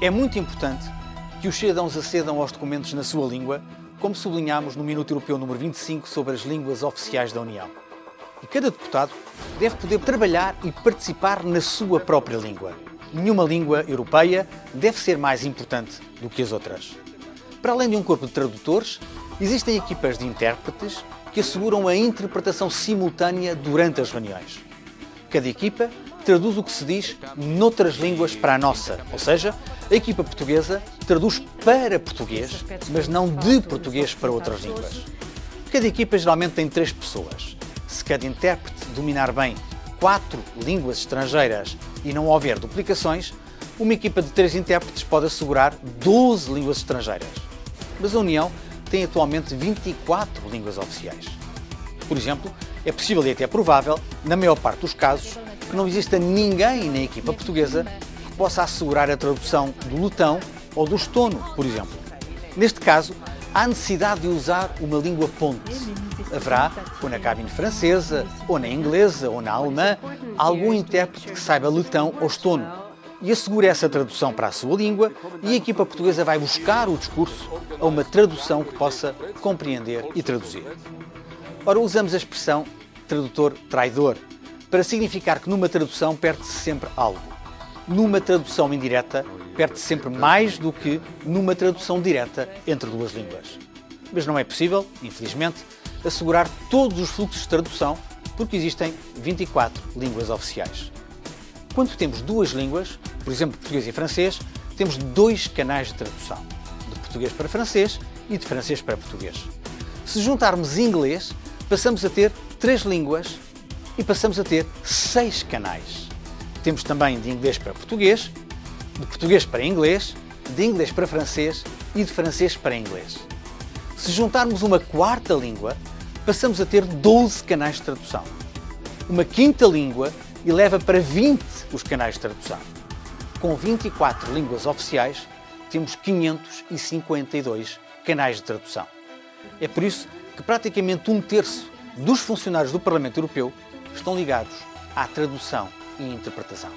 É muito importante que os cidadãos acedam aos documentos na sua língua, como sublinhamos no Minuto Europeu número 25 sobre as línguas oficiais da União. E cada deputado deve poder trabalhar e participar na sua própria língua. Nenhuma língua europeia deve ser mais importante do que as outras. Para além de um corpo de tradutores, existem equipas de intérpretes que asseguram a interpretação simultânea durante as reuniões. Cada equipa traduz o que se diz noutras línguas para a nossa, ou seja, a equipa portuguesa traduz para português, mas não de português para outras línguas. Cada equipa geralmente tem três pessoas. Se cada intérprete dominar bem quatro línguas estrangeiras e não houver duplicações, uma equipa de três intérpretes pode assegurar 12 línguas estrangeiras. Mas a União tem atualmente 24 línguas oficiais. Por exemplo, é possível e até provável, na maior parte dos casos, que não exista ninguém na equipa portuguesa possa assegurar a tradução do letão ou do estono, por exemplo. Neste caso, há necessidade de usar uma língua ponte. Haverá, ou na cabine francesa, ou na inglesa, ou na alemã, algum intérprete que saiba letão ou estono e assegure essa tradução para a sua língua e a equipa portuguesa vai buscar o discurso a uma tradução que possa compreender e traduzir. Ora, usamos a expressão tradutor traidor para significar que numa tradução perde-se sempre algo. Numa tradução indireta, perde-se sempre mais do que numa tradução direta entre duas línguas. Mas não é possível, infelizmente, assegurar todos os fluxos de tradução porque existem 24 línguas oficiais. Quando temos duas línguas, por exemplo, português e francês, temos dois canais de tradução, de português para francês e de francês para português. Se juntarmos inglês, passamos a ter três línguas e passamos a ter seis canais. Temos também de inglês para português, de português para inglês, de inglês para francês e de francês para inglês. Se juntarmos uma quarta língua, passamos a ter 12 canais de tradução. Uma quinta língua eleva para 20 os canais de tradução. Com 24 línguas oficiais, temos 552 canais de tradução. É por isso que praticamente um terço dos funcionários do Parlamento Europeu estão ligados à tradução e interpretação.